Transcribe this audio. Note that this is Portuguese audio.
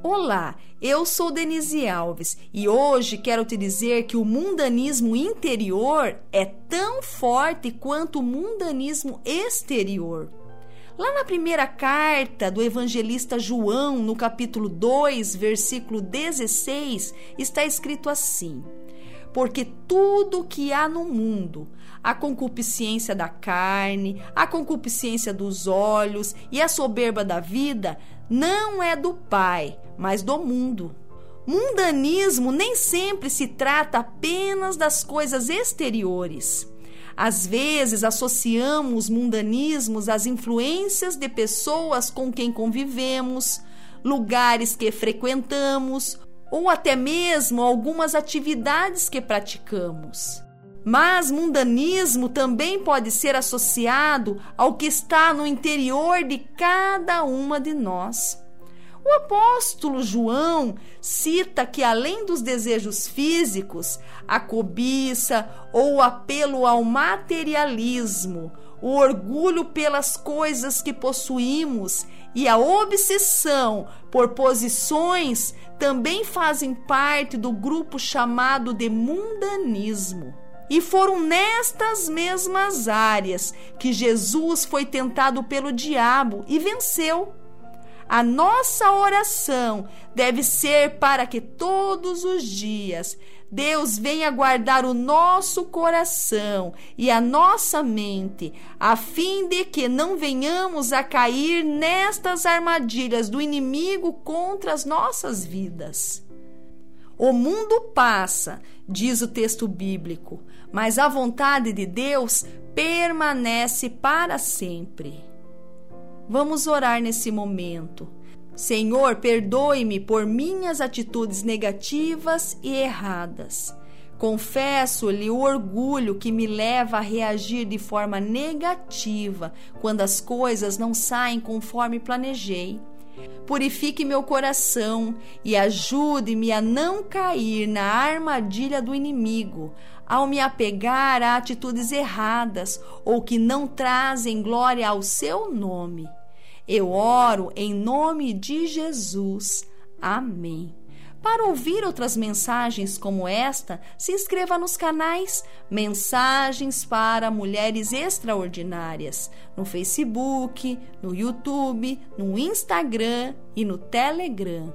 Olá, eu sou Denise Alves e hoje quero te dizer que o mundanismo interior é tão forte quanto o mundanismo exterior. Lá na primeira carta do evangelista João, no capítulo 2, versículo 16, está escrito assim: Porque tudo que há no mundo, a concupiscência da carne, a concupiscência dos olhos e a soberba da vida, não é do Pai, mas do mundo. Mundanismo nem sempre se trata apenas das coisas exteriores. Às vezes associamos mundanismos às influências de pessoas com quem convivemos, lugares que frequentamos ou até mesmo algumas atividades que praticamos. Mas mundanismo também pode ser associado ao que está no interior de cada uma de nós. O apóstolo João cita que, além dos desejos físicos, a cobiça ou o apelo ao materialismo, o orgulho pelas coisas que possuímos e a obsessão por posições também fazem parte do grupo chamado de mundanismo. E foram nestas mesmas áreas que Jesus foi tentado pelo diabo e venceu. A nossa oração deve ser para que todos os dias Deus venha guardar o nosso coração e a nossa mente, a fim de que não venhamos a cair nestas armadilhas do inimigo contra as nossas vidas. O mundo passa, diz o texto bíblico, mas a vontade de Deus permanece para sempre. Vamos orar nesse momento. Senhor, perdoe-me por minhas atitudes negativas e erradas. Confesso-lhe o orgulho que me leva a reagir de forma negativa quando as coisas não saem conforme planejei. Purifique meu coração e ajude-me a não cair na armadilha do inimigo, ao me apegar a atitudes erradas ou que não trazem glória ao seu nome. Eu oro em nome de Jesus. Amém. Para ouvir outras mensagens como esta, se inscreva nos canais Mensagens para Mulheres Extraordinárias no Facebook, no YouTube, no Instagram e no Telegram.